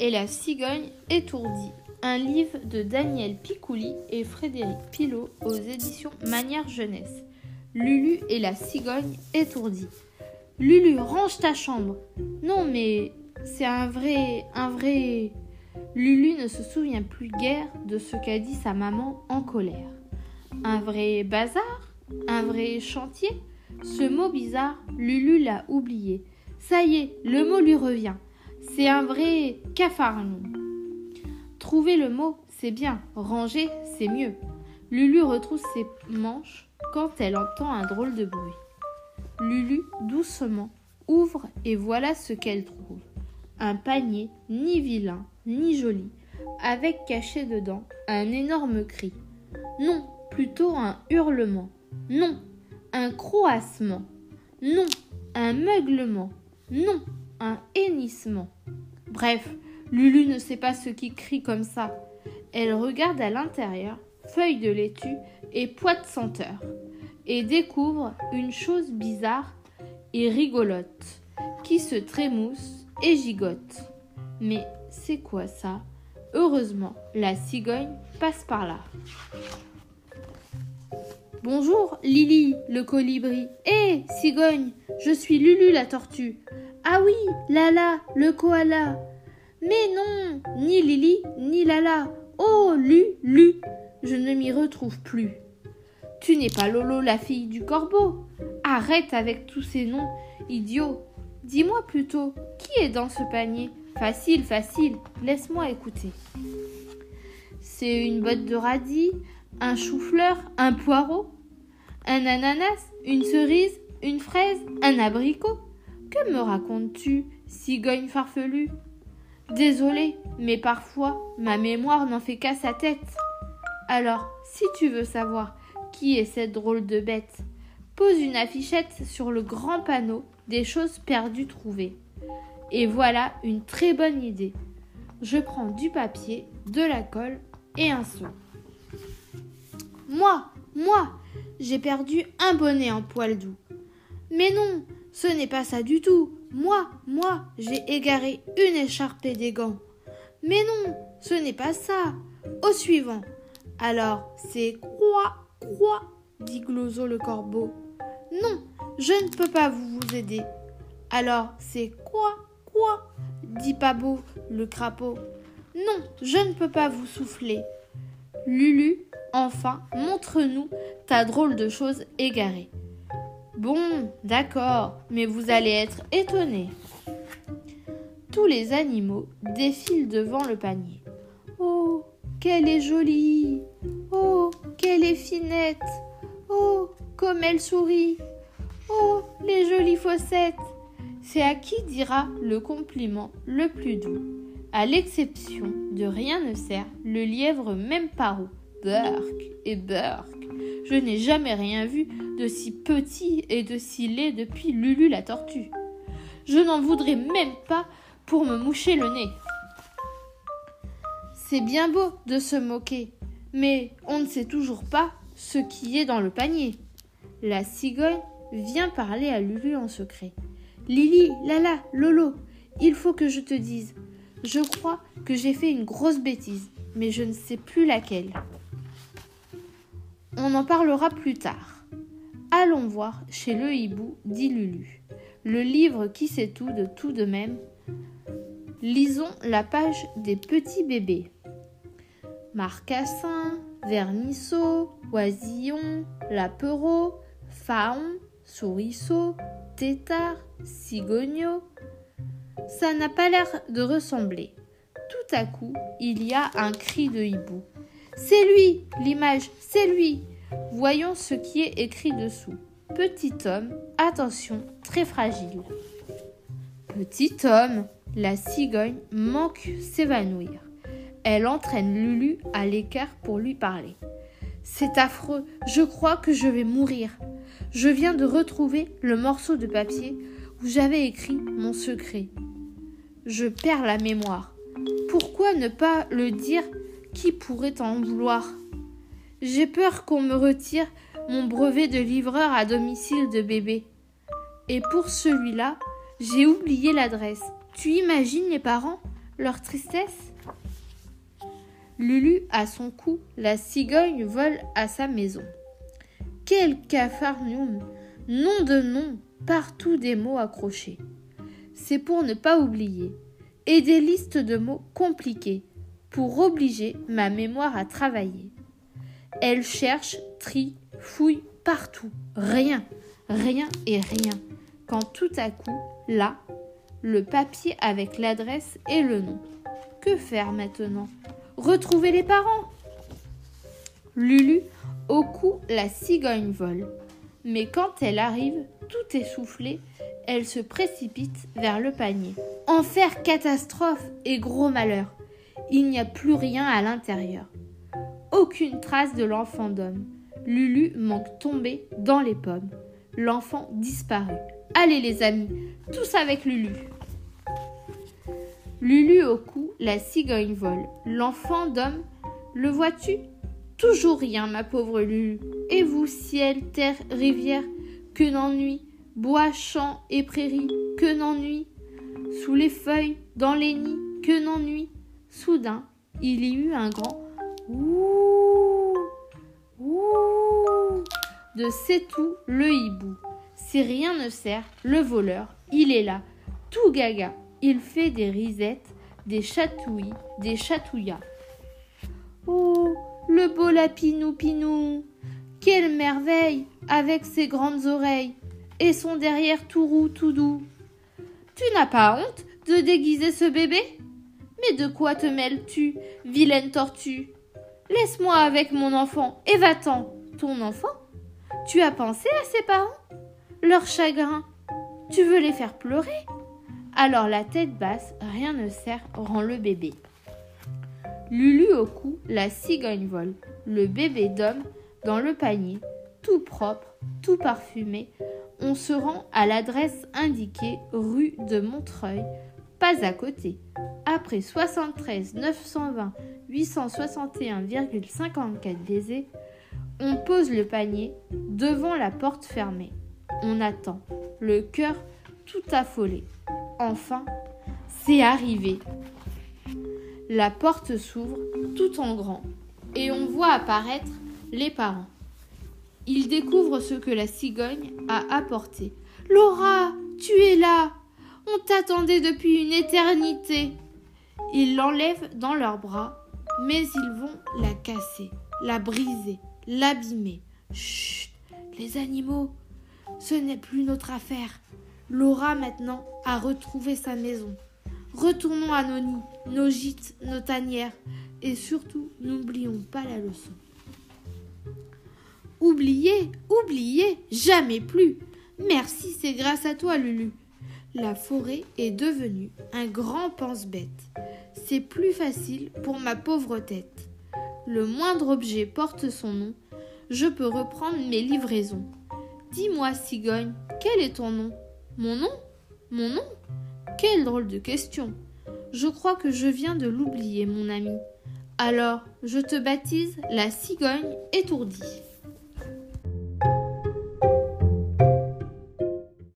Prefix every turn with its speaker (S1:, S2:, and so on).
S1: et la cigogne étourdie. Un livre de Daniel Picouli et Frédéric Pilot aux éditions Manière Jeunesse. Lulu et la cigogne étourdie. Lulu, range ta chambre. Non, mais c'est un vrai. un vrai. Lulu ne se souvient plus guère de ce qu'a dit sa maman en colère. Un vrai bazar Un vrai chantier Ce mot bizarre, Lulu l'a oublié. Ça y est, le mot lui revient. C'est un vrai cafarnou. Trouver le mot, c'est bien. Ranger, c'est mieux. Lulu retrousse ses manches quand elle entend un drôle de bruit. Lulu, doucement, ouvre et voilà ce qu'elle trouve. Un panier, ni vilain, ni joli, avec caché dedans un énorme cri. Non, plutôt un hurlement. Non, un croassement. Non, un meuglement. Non, un hennissement. Bref, Lulu ne sait pas ce qui crie comme ça. Elle regarde à l'intérieur, feuille de laitue et poids de senteur, et découvre une chose bizarre et rigolote, qui se trémousse et gigote. Mais c'est quoi ça? Heureusement, la cigogne passe par là. Bonjour, Lily, le colibri. Hé, cigogne, je suis Lulu la tortue. Ah oui, Lala, le koala. Mais non, ni Lily, ni Lala. Oh, Lulu, je ne m'y retrouve plus. Tu n'es pas Lolo, la fille du corbeau. Arrête avec tous ces noms idiots. Dis-moi plutôt, qui est dans ce panier? Facile, facile, laisse-moi écouter. C'est une botte de radis, un chou-fleur, un poireau, un ananas, une cerise, une fraise, un abricot. Que me racontes-tu, cigogne farfelue? Désolée, mais parfois ma mémoire n'en fait qu'à sa tête. Alors, si tu veux savoir qui est cette drôle de bête, pose une affichette sur le grand panneau des choses perdues trouvées. Et voilà une très bonne idée. Je prends du papier, de la colle et un seau. Moi, moi, j'ai perdu un bonnet en poil doux. Mais non, ce n'est pas ça du tout. Moi, moi, j'ai égaré une écharpe des gants. Mais non, ce n'est pas ça. Au suivant. Alors, c'est quoi, quoi dit Glozo le corbeau. Non, je ne peux pas vous, aider. Alors, c'est quoi, quoi dit Pabo le crapaud. Non, je ne peux pas vous souffler. Lulu, enfin, montre-nous ta drôle de chose égarée. Bon, d'accord, mais vous allez être étonné. Tous les animaux défilent devant le panier. Oh, qu'elle est jolie Oh, qu'elle est finette Oh, comme elle sourit Oh, les jolies fossettes C'est à qui dira le compliment le plus doux. À l'exception de rien ne sert, le lièvre même paro. Burk et Burk. Je n'ai jamais rien vu de si petit et de si laid depuis Lulu la tortue. Je n'en voudrais même pas pour me moucher le nez. C'est bien beau de se moquer, mais on ne sait toujours pas ce qui est dans le panier. La cigogne vient parler à Lulu en secret. Lily, Lala, Lolo, il faut que je te dise. Je crois que j'ai fait une grosse bêtise, mais je ne sais plus laquelle. On en parlera plus tard. Allons voir chez le hibou, dit Lulu. Le livre qui sait tout de tout de même. Lisons la page des petits bébés. Marcassin, Vermisseau, Oisillon, Lapereau, Faon, Sourisseau, Tétard, Cigogno. Ça n'a pas l'air de ressembler. Tout à coup, il y a un cri de hibou. C'est lui, l'image, c'est lui. Voyons ce qui est écrit dessous. Petit homme, attention, très fragile. Petit homme, la cigogne manque s'évanouir. Elle entraîne Lulu à l'écart pour lui parler. C'est affreux, je crois que je vais mourir. Je viens de retrouver le morceau de papier où j'avais écrit mon secret. Je perds la mémoire. Pourquoi ne pas le dire Qui pourrait en vouloir? J'ai peur qu'on me retire mon brevet de livreur à domicile de bébé. Et pour celui-là, j'ai oublié l'adresse. Tu imagines les parents leur tristesse? Lulu à son cou, la cigogne vole à sa maison. Quel cafarnium Nom de nom, partout des mots accrochés. C'est pour ne pas oublier. Et des listes de mots compliqués, pour obliger ma mémoire à travailler. Elle cherche, trie, fouille partout. Rien, rien et rien. Quand tout à coup, là, le papier avec l'adresse et le nom. Que faire maintenant? Retrouver les parents? Lulu, au cou, la cigogne vole. Mais quand elle arrive, tout essoufflé, elle se précipite vers le panier. Enfer, catastrophe et gros malheur. Il n'y a plus rien à l'intérieur. Aucune trace de l'enfant d'homme. Lulu manque tomber dans les pommes. L'enfant disparu. Allez les amis, tous avec Lulu. Lulu au cou, la cigogne vole. L'enfant d'homme, le vois-tu? Toujours rien, ma pauvre Lulu. Et vous, ciel, terre, rivière, que n'ennui Bois, champs et prairies, que n'ennui Sous les feuilles, dans les nids, que n'ennui Soudain, il y eut un grand ouh ouh de c'est le hibou. Si rien ne sert, le voleur, il est là, tout gaga. Il fait des risettes, des chatouilles, des chatouillas. Oh, le beau lapinou pinou Quelle merveille avec ses grandes oreilles et son derrière tout roux, tout doux. Tu n'as pas honte de déguiser ce bébé? Mais de quoi te mêles-tu, vilaine tortue? Laisse-moi avec mon enfant et va-t'en. Ton enfant? Tu as pensé à ses parents? Leur chagrin? Tu veux les faire pleurer? Alors la tête basse, rien ne sert, rend le bébé. Lulu au cou, la cigogne vole, le bébé d'homme dans le panier, tout propre, tout parfumé. On se rend à l'adresse indiquée rue de Montreuil, pas à côté. Après 73 920 861,54 baisers, on pose le panier devant la porte fermée. On attend, le cœur tout affolé. Enfin, c'est arrivé. La porte s'ouvre tout en grand et on voit apparaître les parents. Ils découvrent ce que la cigogne a apporté. Laura, tu es là. On t'attendait depuis une éternité. Ils l'enlèvent dans leurs bras, mais ils vont la casser, la briser, l'abîmer. Chut, les animaux, ce n'est plus notre affaire. Laura maintenant a retrouvé sa maison. Retournons à nos nids, nos gîtes, nos tanières, et surtout n'oublions pas la leçon. Oubliez, oubliez, jamais plus. Merci, c'est grâce à toi, Lulu. La forêt est devenue un grand pense-bête. C'est plus facile pour ma pauvre tête. Le moindre objet porte son nom. Je peux reprendre mes livraisons. Dis-moi, cigogne, quel est ton nom? Mon nom? Mon nom? Quelle drôle de question. Je crois que je viens de l'oublier, mon ami. Alors, je te baptise la cigogne étourdie.